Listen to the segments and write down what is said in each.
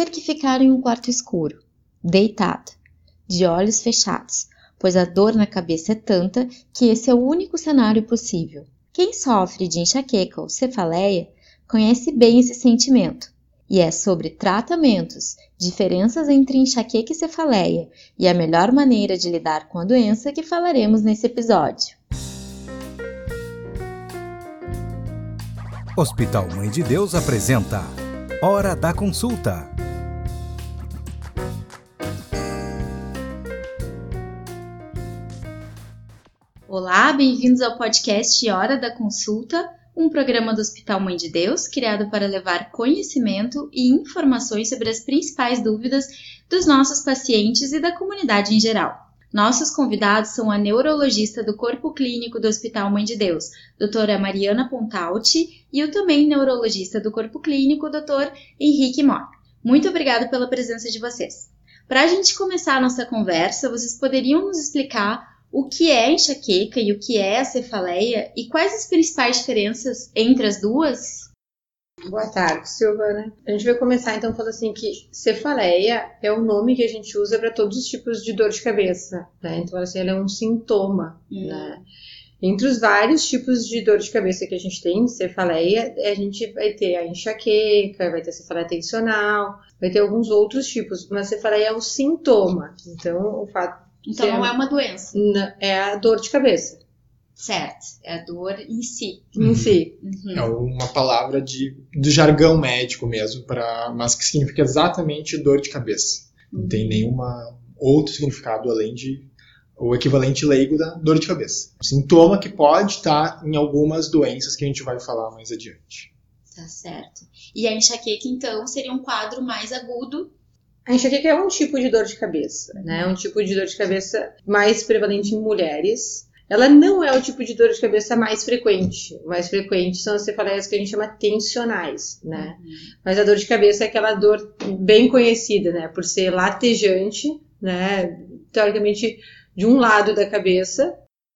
ter que ficar em um quarto escuro, deitado, de olhos fechados, pois a dor na cabeça é tanta que esse é o único cenário possível. Quem sofre de enxaqueca ou cefaleia conhece bem esse sentimento. E é sobre tratamentos, diferenças entre enxaqueca e cefaleia e a melhor maneira de lidar com a doença que falaremos nesse episódio. Hospital Mãe de Deus apresenta Hora da Consulta. Olá, bem-vindos ao podcast Hora da Consulta, um programa do Hospital Mãe de Deus criado para levar conhecimento e informações sobre as principais dúvidas dos nossos pacientes e da comunidade em geral. Nossos convidados são a neurologista do Corpo Clínico do Hospital Mãe de Deus, doutora Mariana Pontalti, e o também neurologista do Corpo Clínico, doutor Henrique Mor. Muito obrigada pela presença de vocês. Para a gente começar a nossa conversa, vocês poderiam nos explicar o que é enxaqueca e o que é a cefaleia e quais as principais diferenças entre as duas? Boa tarde, Silvana. A gente vai começar então falando assim que cefaleia é o nome que a gente usa para todos os tipos de dor de cabeça, né? Então assim, ela é um sintoma, hum. né? Entre os vários tipos de dor de cabeça que a gente tem, cefaleia, a gente vai ter a enxaqueca, vai ter a cefaleia tensional, vai ter alguns outros tipos, mas cefaleia é o sintoma. Então, o fato então não é uma doença. É a dor de cabeça. Certo, é a dor em si. Em si. Uhum. É uma palavra de, do jargão médico mesmo, pra, mas que significa exatamente dor de cabeça. Não tem uhum. nenhuma outro significado além de o equivalente leigo da dor de cabeça. Sintoma que pode estar em algumas doenças que a gente vai falar mais adiante. Tá certo. E a enxaqueca, então, seria um quadro mais agudo a enxaqueca é um tipo de dor de cabeça, né? Um tipo de dor de cabeça mais prevalente em mulheres. Ela não é o tipo de dor de cabeça mais frequente. O mais frequente são as cefaleias que a gente chama tensionais, né? Uhum. Mas a dor de cabeça é aquela dor bem conhecida, né? Por ser latejante, né? Teoricamente, de um lado da cabeça,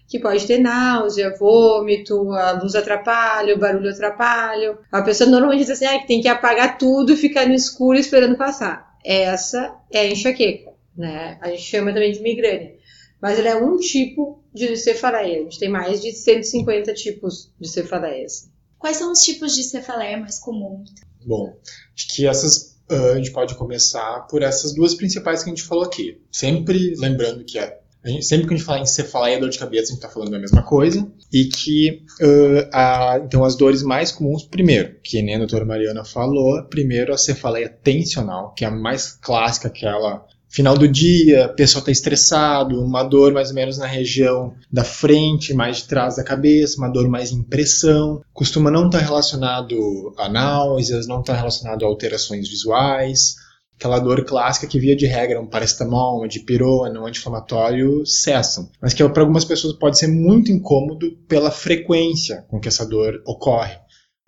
que pode ter náusea, vômito, a luz atrapalha, o barulho atrapalha. A pessoa normalmente diz assim, ah, que tem que apagar tudo e ficar no escuro esperando passar essa é a enxaqueca, né? A gente chama também de migrânia. Mas ela é um tipo de cefaleia. A gente tem mais de 150 tipos de cefaleias. Quais são os tipos de cefaleia mais comuns? Bom, acho que essas uh, a gente pode começar por essas duas principais que a gente falou aqui. Sempre lembrando que a Gente, sempre que a gente fala em cefaleia e dor de cabeça, a gente está falando da mesma coisa. E que, uh, a, então, as dores mais comuns, primeiro, que nem a doutora Mariana falou, primeiro a cefaleia tensional, que é a mais clássica, aquela final do dia, a pessoa está estressado, uma dor mais ou menos na região da frente, mais de trás da cabeça, uma dor mais em pressão. Costuma não estar tá relacionado a náuseas, não estar tá relacionado a alterações visuais aquela dor clássica que via de regra um paracetamol, uma dipirona, um anti-inflamatório cessam, mas que para algumas pessoas pode ser muito incômodo pela frequência com que essa dor ocorre.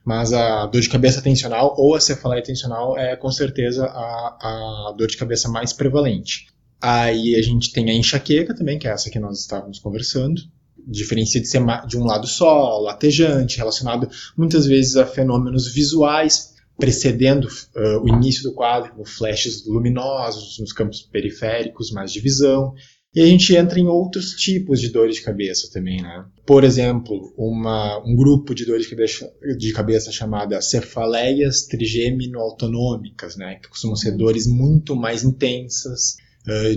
Mas a dor de cabeça tensional ou a cefaleia tensional é com certeza a, a dor de cabeça mais prevalente. Aí a gente tem a enxaqueca também, que é essa que nós estávamos conversando, diferencia de ser de um lado só, latejante, relacionado muitas vezes a fenômenos visuais, precedendo uh, o início do quadro, com flashes luminosos nos campos periféricos, mais de visão. E a gente entra em outros tipos de dores de cabeça também, né? Por exemplo, uma, um grupo de dores de cabeça, de cabeça chamada cefaleias trigêmino-autonômicas, né? Que costumam ser dores muito mais intensas,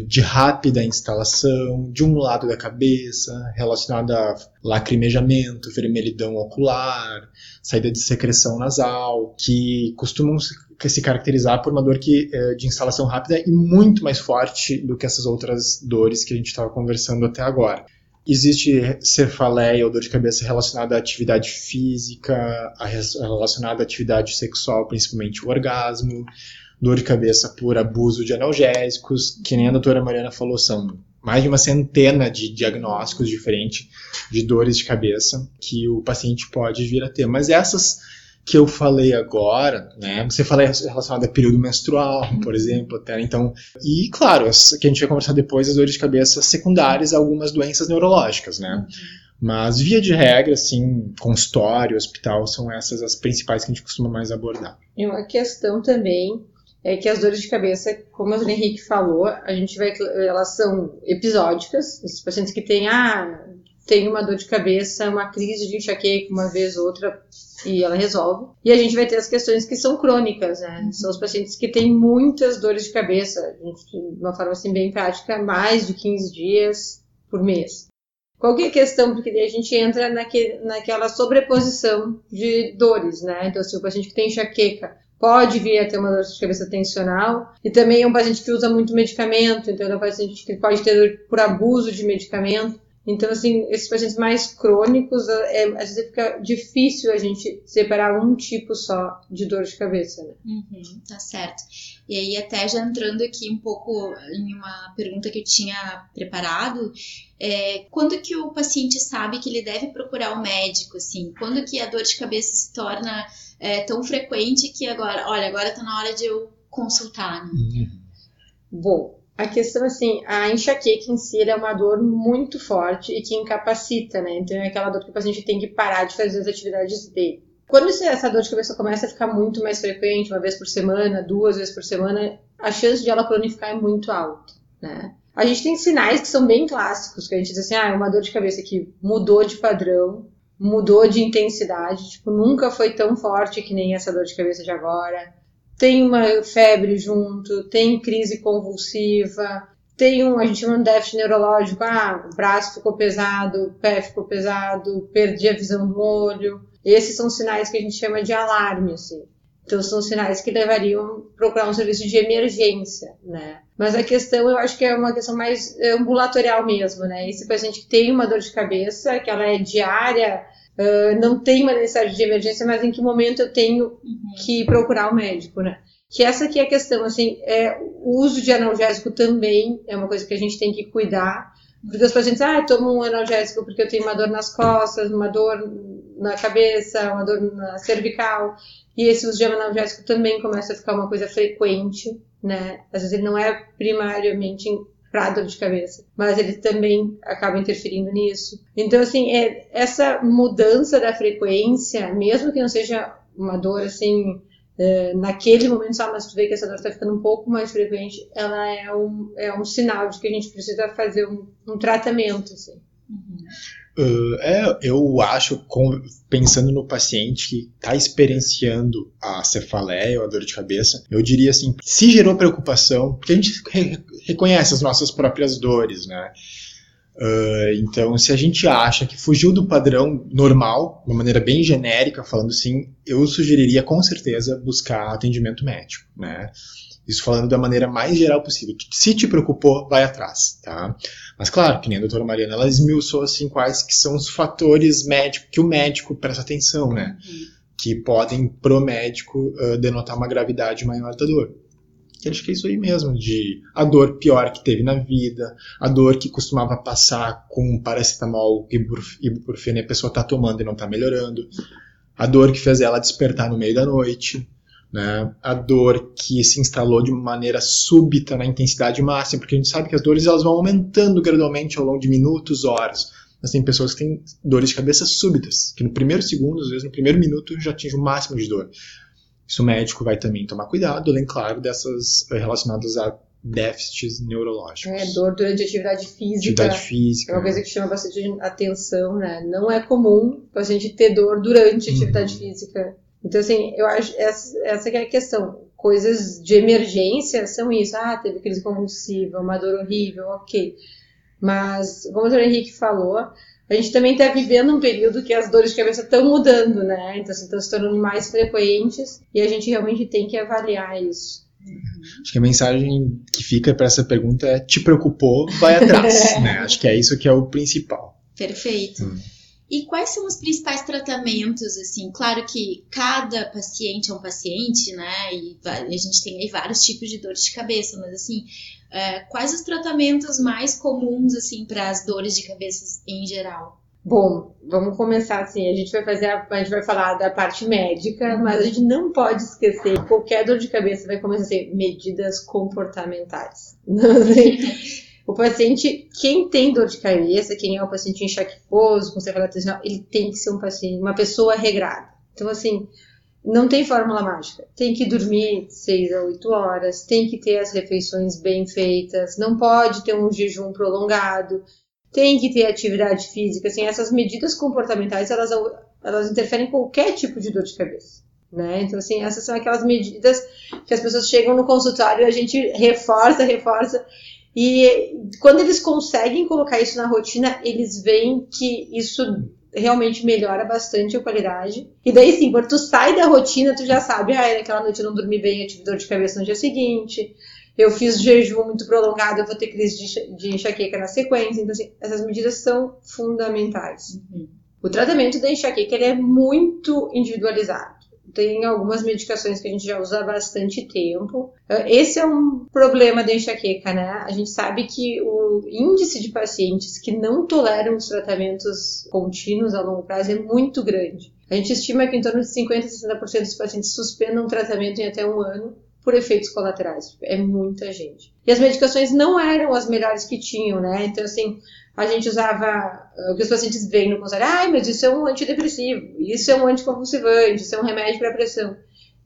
de rápida instalação, de um lado da cabeça, relacionada a lacrimejamento, vermelhidão ocular, saída de secreção nasal, que costumam se caracterizar por uma dor que, de instalação rápida e muito mais forte do que essas outras dores que a gente estava conversando até agora. Existe cefaleia ou dor de cabeça relacionada à atividade física, relacionada à atividade sexual, principalmente o orgasmo, dor de cabeça por abuso de analgésicos, que nem a doutora Mariana falou, são mais de uma centena de diagnósticos diferentes de dores de cabeça que o paciente pode vir a ter. Mas essas que eu falei agora, né? Você falou relacionada a período menstrual, por exemplo, até então. E claro, que a gente vai conversar depois as dores de cabeça secundárias a algumas doenças neurológicas, né? Mas via de regra, assim, consultório, hospital, são essas as principais que a gente costuma mais abordar. E uma questão também é que as dores de cabeça, como o Henrique falou, a gente vai, elas são episódicas. Esses pacientes que têm, ah, tem uma dor de cabeça, uma crise de enxaqueca uma vez ou outra e ela resolve. E a gente vai ter as questões que são crônicas, né? Uhum. São os pacientes que têm muitas dores de cabeça, de uma forma assim bem prática, mais de 15 dias por mês. Qualquer questão, porque daí a gente entra naquele, naquela sobreposição de dores, né? Então, se o paciente que tem enxaqueca pode vir a ter uma dor de cabeça tensional, e também é um paciente que usa muito medicamento, então é um paciente que pode ter dor por abuso de medicamento. Então, assim, esses pacientes mais crônicos, é, às vezes fica difícil a gente separar um tipo só de dor de cabeça, né? Uhum, tá certo. E aí, até já entrando aqui um pouco em uma pergunta que eu tinha preparado, é, quando que o paciente sabe que ele deve procurar o médico, assim? Quando que a dor de cabeça se torna é, tão frequente que agora, olha, agora tá na hora de eu consultar, né? Uhum. Bom, a questão, assim, a enxaqueca em si é uma dor muito forte e que incapacita, né? Então é aquela dor que o paciente tem que parar de fazer as atividades dele. Quando essa dor de cabeça começa a ficar muito mais frequente, uma vez por semana, duas vezes por semana, a chance de ela cronificar é muito alta, né? A gente tem sinais que são bem clássicos, que a gente diz assim, ah, é uma dor de cabeça que mudou de padrão, mudou de intensidade, tipo, nunca foi tão forte que nem essa dor de cabeça de agora tem uma febre junto, tem crise convulsiva, tem um, a gente chama de déficit neurológico, ah, o braço ficou pesado, o pé ficou pesado, perdi a visão do olho. Esses são sinais que a gente chama de alarme, assim. Então são sinais que levariam a procurar um serviço de emergência, né? Mas a questão, eu acho que é uma questão mais ambulatorial mesmo, né? Esse paciente que tem uma dor de cabeça, que ela é diária, uh, não tem uma necessidade de emergência, mas em que momento eu tenho uhum. que procurar o médico, né? Que essa aqui é a questão, assim, é, o uso de analgésico também é uma coisa que a gente tem que cuidar, porque os pacientes, ah, eu tomo um analgésico porque eu tenho uma dor nas costas, uma dor na cabeça, uma dor na cervical, e esse uso de analgésico também começa a ficar uma coisa frequente, né? Às vezes ele não é primariamente para dor de cabeça, mas ele também acaba interferindo nisso. Então, assim, é, essa mudança da frequência, mesmo que não seja uma dor assim, é, naquele momento só, mas tu vê que essa dor está ficando um pouco mais frequente, ela é um, é um sinal de que a gente precisa fazer um, um tratamento, assim. Uh, é, eu acho, com, pensando no paciente que está experienciando a cefaleia ou a dor de cabeça, eu diria assim, se gerou preocupação, porque a gente re reconhece as nossas próprias dores, né? Uh, então, se a gente acha que fugiu do padrão normal, de uma maneira bem genérica, falando assim, eu sugeriria com certeza buscar atendimento médico, né? Isso falando da maneira mais geral possível. Se te preocupou, vai atrás, tá? Mas claro, que nem a doutora Mariana, ela esmiuçou assim quais que são os fatores médicos que o médico presta atenção, né? Uhum. Que podem pro médico uh, denotar uma gravidade maior da dor. E acho que é isso aí mesmo, de a dor pior que teve na vida, a dor que costumava passar com paracetamol e ibuprofeno e a pessoa tá tomando e não tá melhorando, a dor que fez ela despertar no meio da noite, né? A dor que se instalou de maneira súbita na intensidade máxima, porque a gente sabe que as dores elas vão aumentando gradualmente ao longo de minutos, horas. Mas tem pessoas que têm dores de cabeça súbitas, que no primeiro segundo, às vezes no primeiro minuto, já atinge o máximo de dor. Isso o médico vai também tomar cuidado, além, claro, dessas eh, relacionadas a déficits neurológicos. É, dor durante a atividade física. Atividade física. É uma coisa que chama bastante atenção, né? Não é comum a gente ter dor durante a atividade uhum. física. Então, assim, eu acho essa, essa é a questão. Coisas de emergência são isso. Ah, teve crise convulsiva, uma dor horrível, ok. Mas, como o Dr. Henrique falou, a gente também está vivendo um período que as dores de cabeça estão mudando, né? Então, assim, estão se tornando mais frequentes e a gente realmente tem que avaliar isso. Acho que a mensagem que fica para essa pergunta é: te preocupou, vai atrás. né? Acho que é isso que é o principal. Perfeito. Hum. E quais são os principais tratamentos, assim? Claro que cada paciente é um paciente, né? E a gente tem aí vários tipos de dores de cabeça, mas assim, é, quais os tratamentos mais comuns, assim, para as dores de cabeça em geral? Bom, vamos começar assim. A gente vai fazer, a, a gente vai falar da parte médica, mas a gente não pode esquecer que qualquer dor de cabeça vai começar a ser medidas comportamentais. O paciente, quem tem dor de cabeça, quem é o paciente enxaquecoso, com cefaleia tensional, ele tem que ser um paciente, uma pessoa regrada. Então, assim, não tem fórmula mágica. Tem que dormir 6 a 8 horas, tem que ter as refeições bem feitas, não pode ter um jejum prolongado, tem que ter atividade física. Assim, essas medidas comportamentais elas, elas interferem em qualquer tipo de dor de cabeça. Né? Então, assim, essas são aquelas medidas que as pessoas chegam no consultório e a gente reforça, reforça. E quando eles conseguem colocar isso na rotina, eles veem que isso realmente melhora bastante a qualidade. E daí sim, quando tu sai da rotina, tu já sabe, ah, naquela noite eu não dormi bem, eu tive dor de cabeça no dia seguinte, eu fiz jejum muito prolongado, eu vou ter crise de enxaqueca na sequência. Então, assim, essas medidas são fundamentais. Uhum. O tratamento da enxaqueca é muito individualizado tem algumas medicações que a gente já usa há bastante tempo. Esse é um problema da enxaqueca, né? A gente sabe que o índice de pacientes que não toleram os tratamentos contínuos a longo prazo é muito grande. A gente estima que em torno de 50% a 60% dos pacientes suspendam o tratamento em até um ano por efeitos colaterais. É muita gente. E as medicações não eram as melhores que tinham, né? Então, assim, a gente usava o que os pacientes veem no consultório, ah, mas isso é um antidepressivo, isso é um anticonvulsivante, isso é um remédio para pressão.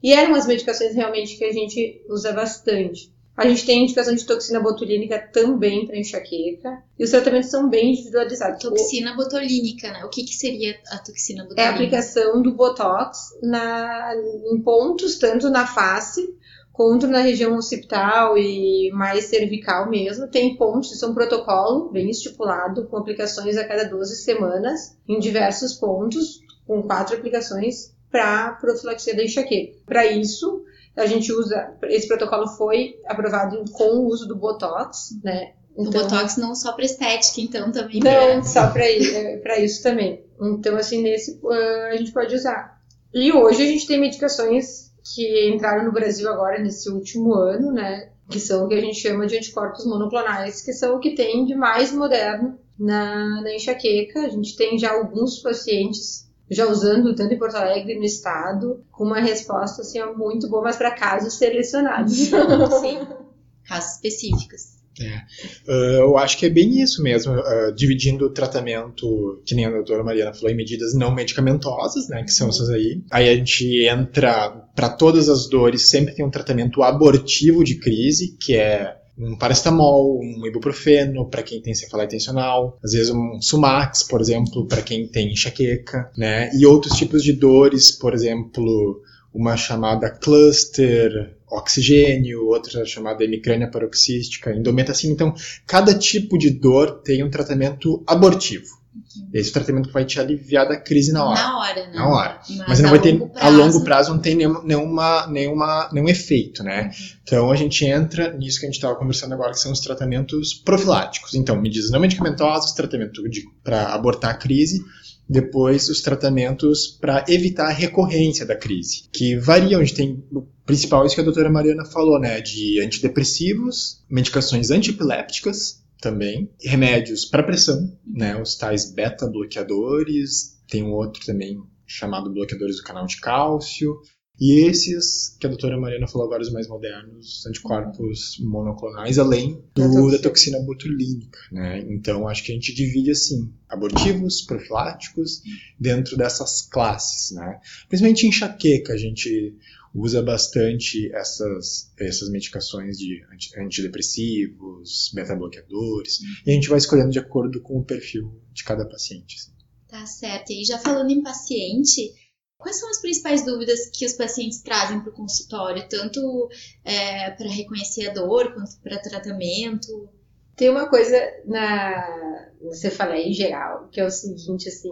E eram as medicações realmente que a gente usa bastante. A gente tem indicação de toxina botulínica também para enxaqueca. E os tratamentos são bem individualizados. Toxina botulínica, né? O que, que seria a toxina botulínica? É a aplicação do Botox na, em pontos, tanto na face contra na região occipital e mais cervical mesmo. Tem pontos, isso é um protocolo bem estipulado, com aplicações a cada 12 semanas, em diversos pontos, com quatro aplicações para profilaxia da enxaqueca. Para isso, a gente usa, esse protocolo foi aprovado com o uso do Botox, né? Então, o Botox não só para estética, então também. Não, pra... só para é, isso também. Então, assim, nesse uh, a gente pode usar. E hoje a gente tem medicações que entraram no Brasil agora nesse último ano, né? Que são o que a gente chama de anticorpos monoclonais, que são o que tem de mais moderno na, na enxaqueca. A gente tem já alguns pacientes já usando tanto em Porto Alegre no estado, com uma resposta assim muito boa, mas para casos selecionados. Sim, casos específicos. É. Uh, eu acho que é bem isso mesmo, uh, dividindo o tratamento, que nem a doutora Mariana falou, em medidas não medicamentosas, né, que são essas aí. Aí a gente entra, para todas as dores, sempre tem um tratamento abortivo de crise, que é um paracetamol, um ibuprofeno para quem tem cefaleia tensional, às vezes um Sumax, por exemplo, para quem tem enxaqueca, né? E outros tipos de dores, por exemplo, uma chamada cluster oxigênio, outra chamada hemicrânia paroxística, endometacina. Então, cada tipo de dor tem um tratamento abortivo. Uhum. Esse tratamento vai te aliviar da crise na hora. Na hora, né? Na hora. Mas, Mas não vai ter, prazo... a longo prazo não tem nenhuma, nenhuma, nenhuma, nenhum efeito, né? Uhum. Então a gente entra nisso que a gente estava conversando agora, que são os tratamentos profiláticos. Então, medidas não medicamentosas, tratamento para abortar a crise, depois os tratamentos para evitar a recorrência da crise, que variam. A gente tem o principal, isso que a doutora Mariana falou, né, de antidepressivos, medicações antipilépticas também, remédios para pressão, né, os tais beta-bloqueadores, tem um outro também chamado bloqueadores do canal de cálcio, e esses, que a doutora Mariana falou agora, os mais modernos, anticorpos monoclonais, além do, da toxina botulínica, né? Então, acho que a gente divide assim, abortivos, profiláticos, dentro dessas classes, né? Principalmente enxaqueca, a gente usa bastante essas, essas medicações de antidepressivos, beta-bloqueadores, e a gente vai escolhendo de acordo com o perfil de cada paciente. Assim. Tá certo. E já falando em paciente, Quais são as principais dúvidas que os pacientes trazem para o consultório, tanto é, para reconhecer a dor quanto para tratamento? Tem uma coisa na você fala em geral, que é o seguinte, assim,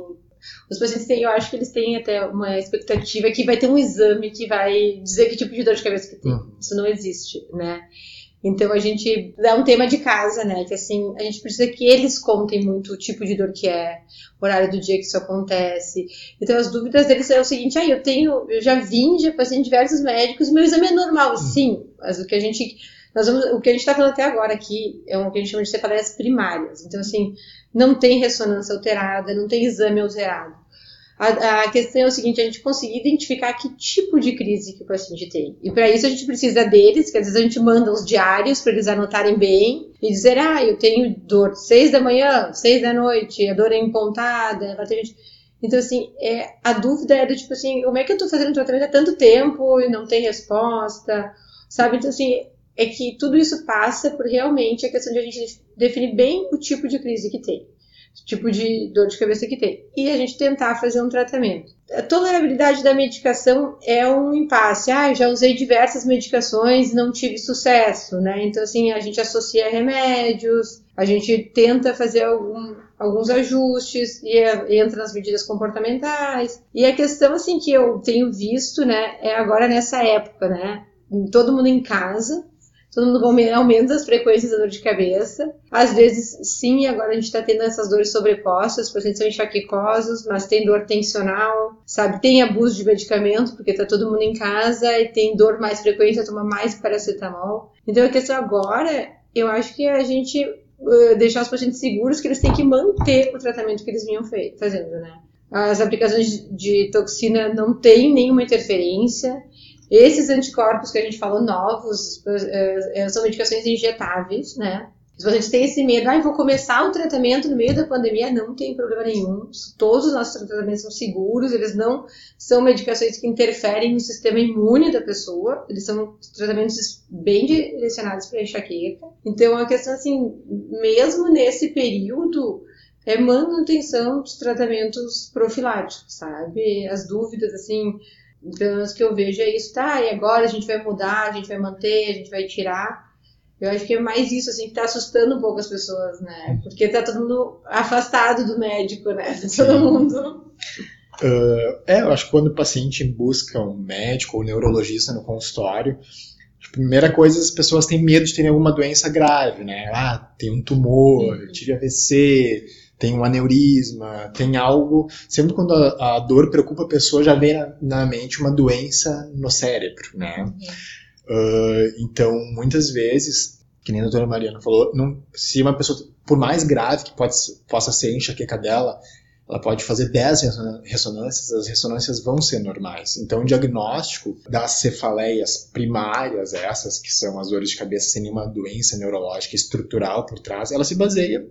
os pacientes têm, eu acho que eles têm até uma expectativa que vai ter um exame que vai dizer que tipo de dor de cabeça que tem. Uhum. Isso não existe, né? Então a gente dá um tema de casa, né? Que assim, a gente precisa que eles contem muito o tipo de dor que é, horário do dia que isso acontece. Então as dúvidas deles é o seguinte: ah, eu tenho, eu já vim, já passei em diversos médicos, meu exame é normal, hum. sim. Mas o que a gente, nós vamos, o que a gente está falando até agora aqui é o que a gente chama de cefaleias primárias. Então assim, não tem ressonância alterada, não tem exame alterado. A, a, questão é o seguinte, a gente conseguir identificar que tipo de crise que o paciente tem. E para isso a gente precisa deles, que às vezes a gente manda os diários para eles anotarem bem e dizer, ah, eu tenho dor seis da manhã, seis da noite, a dor é empontada, é Então, assim, é, a dúvida é do tipo assim, como é que eu tô fazendo tratamento há tanto tempo e não tem resposta, sabe? Então, assim, é que tudo isso passa por realmente a questão de a gente definir bem o tipo de crise que tem tipo de dor de cabeça que tem. E a gente tentar fazer um tratamento. A tolerabilidade da medicação é um impasse. Ah, já usei diversas medicações e não tive sucesso, né? Então, assim, a gente associa remédios, a gente tenta fazer algum, alguns ajustes e é, entra nas medidas comportamentais. E a questão, assim, que eu tenho visto, né, é agora nessa época, né? Todo mundo em casa, todo mundo aumenta as frequências da dor de cabeça. Às vezes, sim, agora a gente está tendo essas dores sobrepostas, os pacientes são enxaquecosos, mas tem dor tensional, sabe? Tem abuso de medicamento, porque está todo mundo em casa e tem dor mais frequente, toma mais paracetamol. Então, a questão agora, eu acho que a gente uh, deixar os pacientes seguros que eles têm que manter o tratamento que eles vinham fazendo, né? As aplicações de toxina não têm nenhuma interferência, esses anticorpos que a gente falou, novos, é, são medicações injetáveis, né? Se você tem esse medo, ah, vou começar o tratamento no meio da pandemia, não tem problema nenhum. Todos os nossos tratamentos são seguros, eles não são medicações que interferem no sistema imune da pessoa, eles são tratamentos bem direcionados para enxaqueca. Então, a questão, assim, mesmo nesse período, é manutenção dos tratamentos profiláticos, sabe? As dúvidas, assim, pelo menos que eu vejo é isso, tá? E agora a gente vai mudar, a gente vai manter, a gente vai tirar. Eu acho que é mais isso, assim, que tá assustando um pouco as pessoas, né? Porque tá todo mundo afastado do médico, né? Todo mundo. Uh, é, eu acho que quando o paciente busca um médico ou um neurologista no consultório, a primeira coisa, as pessoas têm medo de ter alguma doença grave, né? Ah, tem um tumor, uhum. tive AVC, tem um aneurisma, tem algo. Sempre quando a, a dor preocupa a pessoa, já vem na, na, mente uma doença no cérebro, né? Uh, então, muitas vezes, que nem a doutora Mariana falou, não, se uma pessoa, por mais grave que pode, possa ser a enxaqueca dela, ela pode fazer 10 ressonâncias, as ressonâncias vão ser normais. Então, o diagnóstico das cefaleias primárias, essas que são as dores de cabeça sem nenhuma doença neurológica estrutural por trás, ela se baseia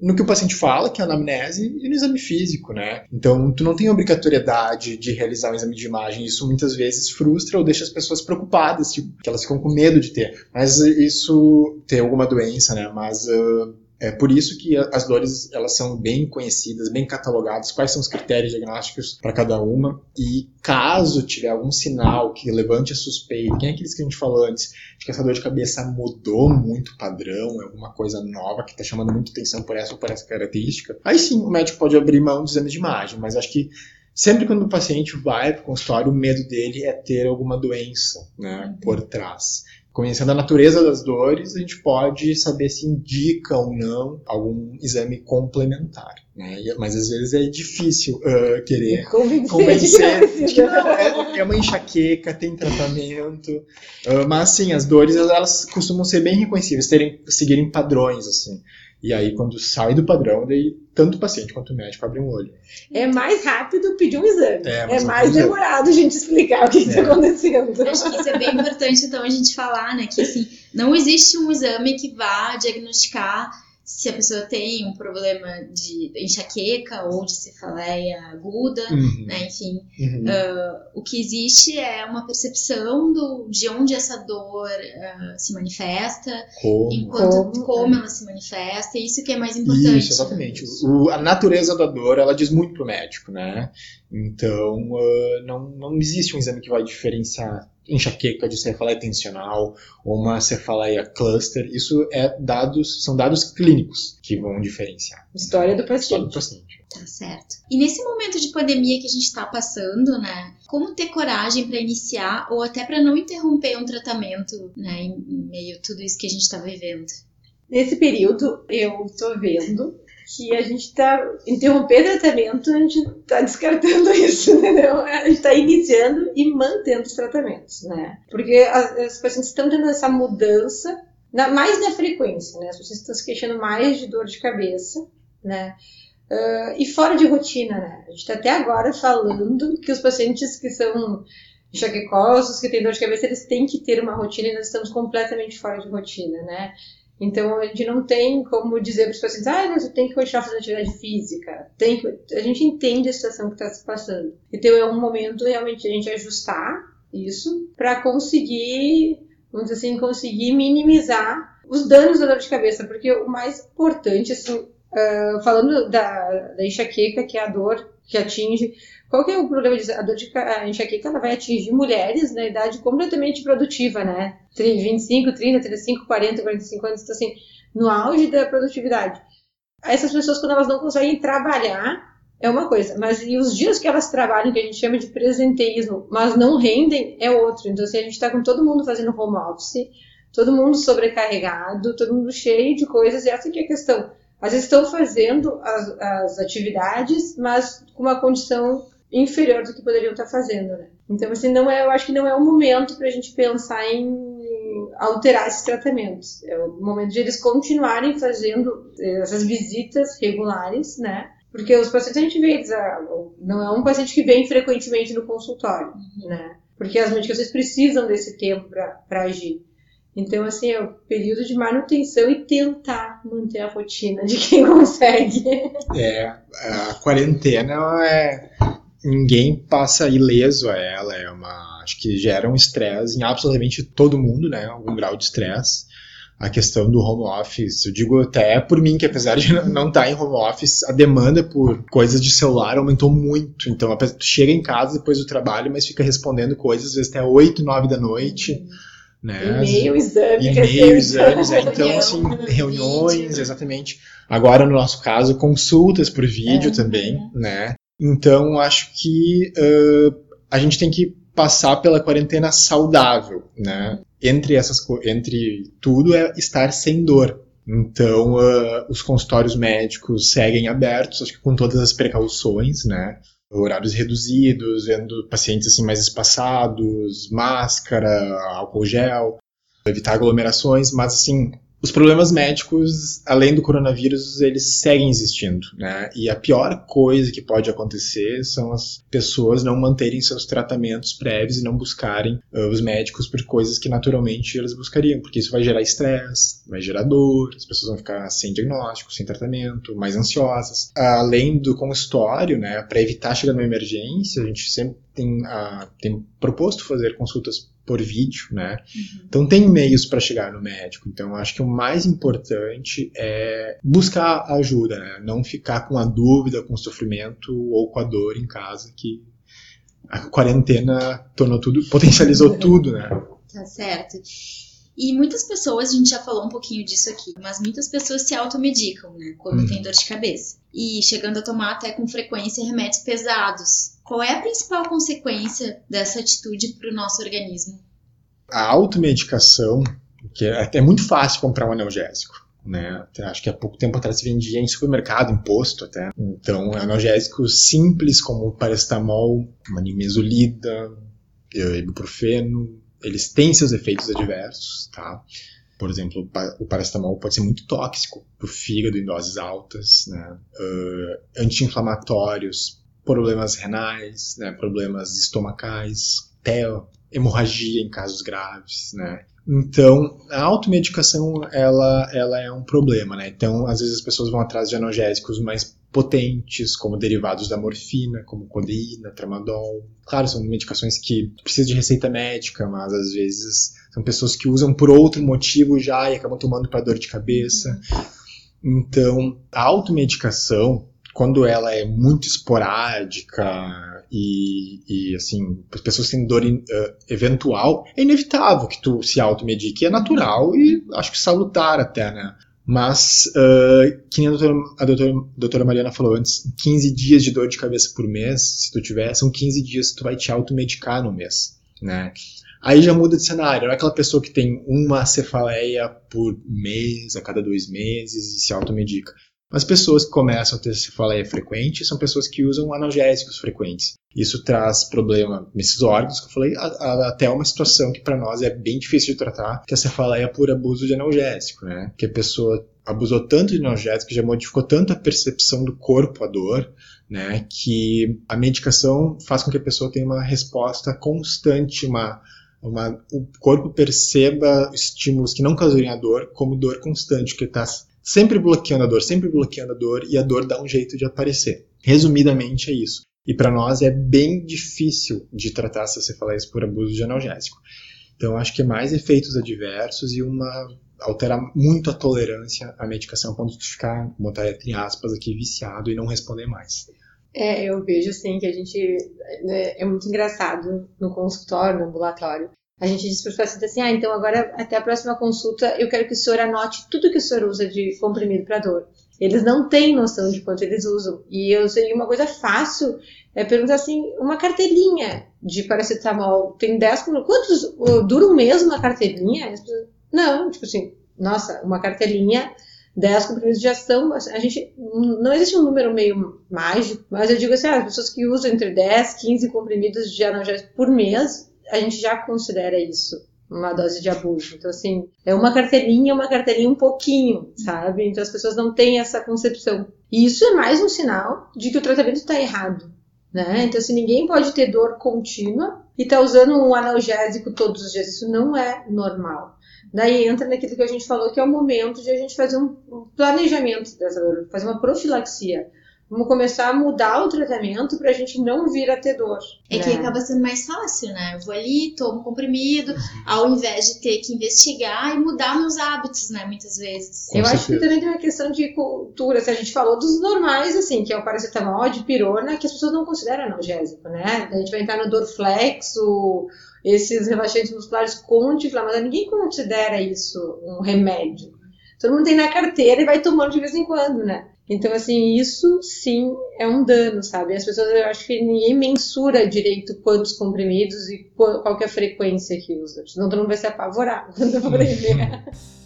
no que o paciente fala, que é a anamnese, e no exame físico, né? Então, tu não tem obrigatoriedade de realizar um exame de imagem. Isso muitas vezes frustra ou deixa as pessoas preocupadas, tipo, que elas ficam com medo de ter. Mas isso, ter alguma doença, né? Mas uh, é por isso que as dores elas são bem conhecidas, bem catalogadas, quais são os critérios diagnósticos para cada uma. E caso tiver algum sinal que levante a suspeita, quem é aqueles que a gente falou antes, de que essa dor de cabeça mudou muito o padrão, é alguma coisa nova que está chamando muito atenção por essa ou por essa característica, aí sim o médico pode abrir mão de exames de imagem, mas acho que sempre quando o paciente vai para o consultório, o medo dele é ter alguma doença né, uhum. por trás conhecendo a natureza das dores, a gente pode saber se indica ou não algum exame complementar. Né? Mas às vezes é difícil uh, querer convencer, convencer de que não, é, é, uma enxaqueca, tem tratamento. Uh, mas sim, as dores elas costumam ser bem reconhecíveis, terem, seguirem padrões assim. E aí, quando sai do padrão, daí tanto o paciente quanto o médico abrem um olho. É mais rápido pedir um exame. É, é mais demorado a gente explicar o que está é. acontecendo. acho que isso é bem importante, então, a gente falar, né? Que assim, não existe um exame que vá diagnosticar se a pessoa tem um problema de enxaqueca ou de cefaleia aguda, uhum. né, enfim, uhum. uh, o que existe é uma percepção do, de onde essa dor uh, se manifesta, como. enquanto como, como ela se manifesta, isso que é mais importante. Isso, exatamente. O, a natureza da dor, ela diz muito pro médico, né? Então, uh, não, não existe um exame que vai diferenciar enxaqueca de cefaleia tensional ou uma cefaleia cluster. Isso é dados, são dados clínicos que vão diferenciar. História do paciente. História do paciente. Tá certo. E nesse momento de pandemia que a gente está passando, né? Como ter coragem para iniciar ou até para não interromper um tratamento, né? Em meio a tudo isso que a gente está vivendo. Nesse período, eu tô vendo que a gente está interromper tratamento, a gente está descartando isso, entendeu? A gente está iniciando e mantendo os tratamentos, né? Porque as, as pacientes estão tendo essa mudança, na, mais na frequência, né? As pessoas estão se queixando mais de dor de cabeça, né? Uh, e fora de rotina, né? A gente está até agora falando que os pacientes que são enxaquecosos, que têm dor de cabeça, eles têm que ter uma rotina e nós estamos completamente fora de rotina, né? Então a gente não tem como dizer para os pacientes, ah, mas eu que continuar fazendo atividade física. Tem que... A gente entende a situação que está se passando. Então é um momento realmente a gente ajustar isso para conseguir, vamos dizer assim, conseguir minimizar os danos da dor de cabeça, porque o mais importante, assim, uh, falando da, da enxaqueca, que é a dor que atinge qual que é o problema disso? A dor de a enxaqueca ela vai atingir mulheres na idade completamente produtiva, né? 25, 30, 35, 40, 45 anos, então assim, no auge da produtividade. Essas pessoas, quando elas não conseguem trabalhar, é uma coisa, mas e os dias que elas trabalham, que a gente chama de presenteísmo, mas não rendem, é outro. Então, assim, a gente está com todo mundo fazendo home office, todo mundo sobrecarregado, todo mundo cheio de coisas, e essa que é a questão. Às vezes estão fazendo as, as atividades, mas com uma condição inferior do que poderiam estar fazendo, né? Então, assim, não é, eu acho que não é o momento para a gente pensar em alterar esses tratamentos. É o momento de eles continuarem fazendo eh, essas visitas regulares, né? Porque os pacientes a gente vê, eles, ah, não é um paciente que vem frequentemente no consultório, uhum. né? Porque as medicações precisam desse tempo para agir. Então, assim, é o período de manutenção e tentar manter a rotina de quem consegue. É, a quarentena é ninguém passa ileso a ela, é uma acho que gera um estresse em absolutamente todo mundo, né? Algum grau de estresse. A questão do home office, eu digo até por mim que apesar de não estar em home office, a demanda por coisas de celular aumentou muito. Então, pessoa chega em casa depois do trabalho, mas fica respondendo coisas às vezes até 8, 9 da noite. Né? E-mail, exame, e-mail, exames, é, então assim, reuniões, exatamente. Agora no nosso caso, consultas por vídeo é, também, né? Então, acho que uh, a gente tem que passar pela quarentena saudável, né? Entre essas entre tudo é estar sem dor. Então, uh, os consultórios médicos seguem abertos, acho que com todas as precauções, né? Horários reduzidos, vendo pacientes assim mais espaçados, máscara, álcool gel, evitar aglomerações, mas assim, os problemas médicos, além do coronavírus, eles seguem existindo, né? E a pior coisa que pode acontecer são as pessoas não manterem seus tratamentos prévios e não buscarem uh, os médicos por coisas que naturalmente elas buscariam, porque isso vai gerar estresse, vai gerar dor, as pessoas vão ficar sem diagnóstico, sem tratamento, mais ansiosas. Além do consultório, né, para evitar chegar numa emergência, a gente sempre tem, uh, tem proposto fazer consultas por vídeo, né? Uhum. Então tem meios para chegar no médico. Então acho que o mais importante é buscar ajuda, né? Não ficar com a dúvida, com o sofrimento ou com a dor em casa que a quarentena tornou tudo, potencializou tudo, né? Tá certo. E muitas pessoas, a gente já falou um pouquinho disso aqui, mas muitas pessoas se automedicam, né? Quando uhum. tem dor de cabeça. E chegando a tomar até com frequência remédios pesados. Qual é a principal consequência dessa atitude para o nosso organismo? A automedicação, que é, é muito fácil comprar um analgésico. Né? Acho que há pouco tempo atrás se vendia em supermercado, imposto até. Então, analgésicos simples como paracetamol, manimesulida, ibuprofeno, eles têm seus efeitos adversos, tá? Por exemplo, o paracetamol pode ser muito tóxico para o fígado em doses altas, né? Uh, anti-inflamatórios problemas renais, né, problemas estomacais, até hemorragia em casos graves, né? Então, a automedicação, ela, ela é um problema, né? Então, às vezes as pessoas vão atrás de analgésicos mais potentes, como derivados da morfina, como codeína, tramadol. Claro, são medicações que precisam de receita médica, mas às vezes são pessoas que usam por outro motivo já e acabam tomando para dor de cabeça. Então, a automedicação, quando ela é muito esporádica e, e assim, as pessoas têm dor uh, eventual, é inevitável que tu se automedique, é natural e acho que salutar até, né? Mas, uh, que nem a doutora, a doutora, a doutora Mariana falou antes, 15 dias de dor de cabeça por mês, se tu tiver, são 15 dias que tu vai te automedicar no mês, né? Aí já muda de cenário, não é aquela pessoa que tem uma cefaleia por mês, a cada dois meses, e se automedica. As pessoas que começam a ter cefaleia frequente são pessoas que usam analgésicos frequentes. Isso traz problema nesses órgãos que eu falei, a, a, até uma situação que para nós é bem difícil de tratar, que é a cefaleia por abuso de analgésico, né? Que a pessoa abusou tanto de analgésico, já modificou tanto a percepção do corpo à dor, né? Que a medicação faz com que a pessoa tenha uma resposta constante, uma uma, o corpo perceba estímulos que não causariam a dor como dor constante, que está sempre bloqueando a dor, sempre bloqueando a dor, e a dor dá um jeito de aparecer. Resumidamente é isso. E para nós é bem difícil de tratar essas cefaleias por abuso de analgésico. Então acho que é mais efeitos adversos e uma alterar muito a tolerância à medicação, quando tu ficar, botar entre aspas aqui, viciado e não responder mais. É, eu vejo assim que a gente né, é muito engraçado no consultório, no ambulatório. A gente diz para os pacientes assim: ah, então agora até a próxima consulta eu quero que o senhor anote tudo que o senhor usa de comprimido para dor. Eles não têm noção de quanto eles usam. E eu sei uma coisa fácil é perguntar assim: uma cartelinha de paracetamol tem 10 Quantos dura um mês uma cartelinha? Não, tipo assim, nossa, uma cartelinha 10 comprimidos de ação, a gente não existe um número meio mágico, mas eu digo assim, ah, as pessoas que usam entre 10, 15 comprimidos de analgésico por mês, a gente já considera isso uma dose de abuso. Então, assim, é uma cartelinha, uma cartelinha um pouquinho, sabe? Então, as pessoas não têm essa concepção. E isso é mais um sinal de que o tratamento está errado, né? Então, assim, ninguém pode ter dor contínua e está usando um analgésico todos os dias, isso não é normal. Daí entra naquilo que a gente falou, que é o momento de a gente fazer um planejamento dessa dor, fazer uma profilaxia. Vamos começar a mudar o tratamento para a gente não vir a ter dor. É né? que acaba sendo mais fácil, né? Eu vou ali, tomo comprimido, uhum. ao invés de ter que investigar e mudar meus hábitos, né? Muitas vezes. Com Eu certeza. acho que também tem uma questão de cultura. Se a gente falou dos normais, assim, que é o paracetamol, de pirona, que as pessoas não consideram analgésico, né? A gente vai entrar no Dorflex, o esses relaxantes musculares com anti-inflamatório, ninguém considera isso um remédio. Todo mundo tem na carteira e vai tomando de vez em quando, né? Então, assim, isso sim é um dano, sabe? As pessoas, eu acho que ninguém mensura direito quantos comprimidos e qual, qual é a frequência que usa. Senão todo mundo vai se apavorar quando ver.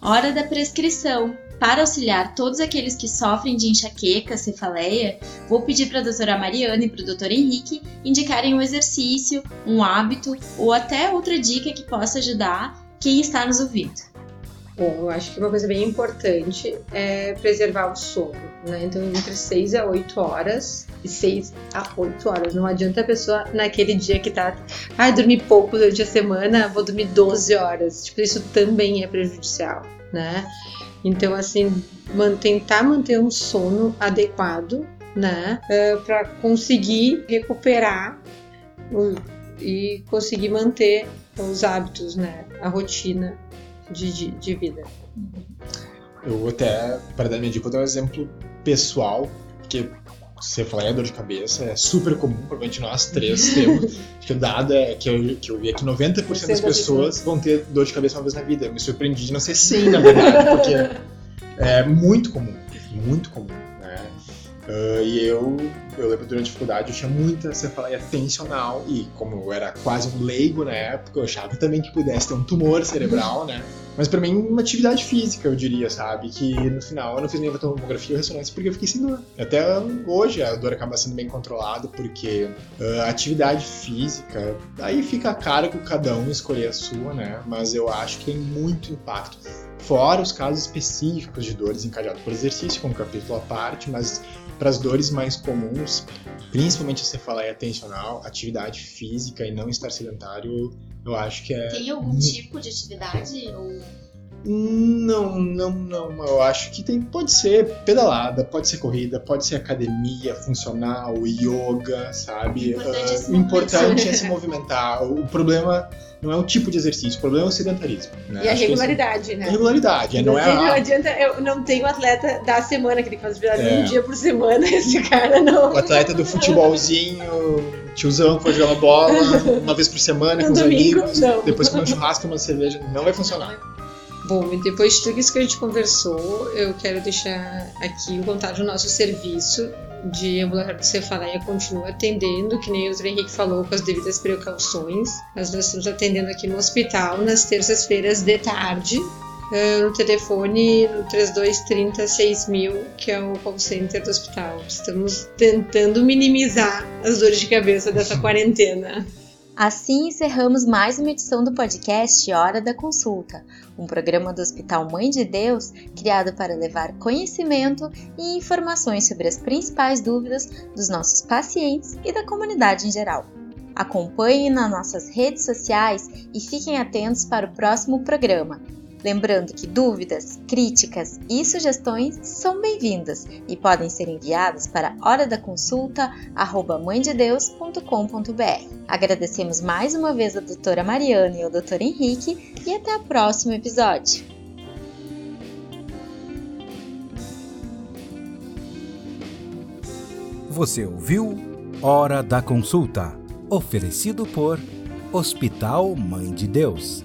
Hora da prescrição. Para auxiliar todos aqueles que sofrem de enxaqueca, cefaleia, vou pedir para a doutora Mariana e para o doutor Henrique indicarem um exercício, um hábito ou até outra dica que possa ajudar quem está nos ouvindo. Bom, eu acho que uma coisa bem importante é preservar o sono, né? Então, entre 6 a 8 horas, e 6 a 8 horas. Não adianta a pessoa, naquele dia que tá, ah, dormir pouco durante a semana, vou dormir 12 horas. Tipo, isso também é prejudicial, né? Então, assim, tentar manter um sono adequado, né, é, para conseguir recuperar e conseguir manter os hábitos, né, a rotina de, de, de vida. Eu até, para dar minha dica, vou dar um exemplo pessoal, que você falar é dor de cabeça, é super comum, provavelmente nós três temos. Acho que o dado é que eu, que eu vi é que 90% das pessoas vão ter dor de cabeça uma vez na vida. Eu me surpreendi de não ser 100, na verdade, porque é muito comum, muito comum. Uh, e eu, eu lembro durante a dificuldade, eu tinha muita cefaleia tensional e como eu era quase um leigo na época, eu achava também que pudesse ter um tumor cerebral, né? Mas para mim, uma atividade física, eu diria, sabe? Que no final eu não fiz nenhuma tomografia ou ressonância porque eu fiquei sem dor. Até hoje a dor acaba sendo bem controlada porque uh, atividade física, aí fica a cargo cada um escolher a sua, né? Mas eu acho que tem muito impacto. Fora os casos específicos de dores encadeadas por exercício, como capítulo à parte, mas para as dores mais comuns, principalmente a cefaleia tensional, atividade física e não estar sedentário, eu acho que é. Tem algum tipo de atividade? Ou... Não, não, não. Eu acho que tem. Pode ser pedalada, pode ser corrida, pode ser academia funcional, yoga, sabe? O importante, uh, é, importante é se movimentar. O problema não é o tipo de exercício, o problema é o sedentarismo. Né? E a regularidade, né? A regularidade, não, não, é não adianta, eu não tenho atleta da semana que tem que fazer é. um dia por semana, esse cara não. O atleta do futebolzinho, tiozão que vai jogar uma bola uma vez por semana no com domingo, os amigos, não. depois comer um churrasco, uma cerveja, não vai funcionar. Bom, e depois de tudo isso que a gente conversou, eu quero deixar aqui o contato do nosso serviço de ambulatório de cefaleia continua atendendo, que nem o Dr. Henrique falou, com as devidas precauções. Mas nós estamos atendendo aqui no hospital nas terças-feiras de tarde, uh, no telefone no 3230 6000, que é o call center do hospital. Estamos tentando minimizar as dores de cabeça dessa quarentena. Assim encerramos mais uma edição do podcast Hora da Consulta, um programa do Hospital Mãe de Deus criado para levar conhecimento e informações sobre as principais dúvidas dos nossos pacientes e da comunidade em geral. Acompanhe nas nossas redes sociais e fiquem atentos para o próximo programa. Lembrando que dúvidas, críticas e sugestões são bem-vindas e podem ser enviadas para horadaconssulta@mãededeus.com.br. Agradecemos mais uma vez a doutora Mariana e ao doutor Henrique e até o próximo episódio. Você ouviu Hora da Consulta, oferecido por Hospital Mãe de Deus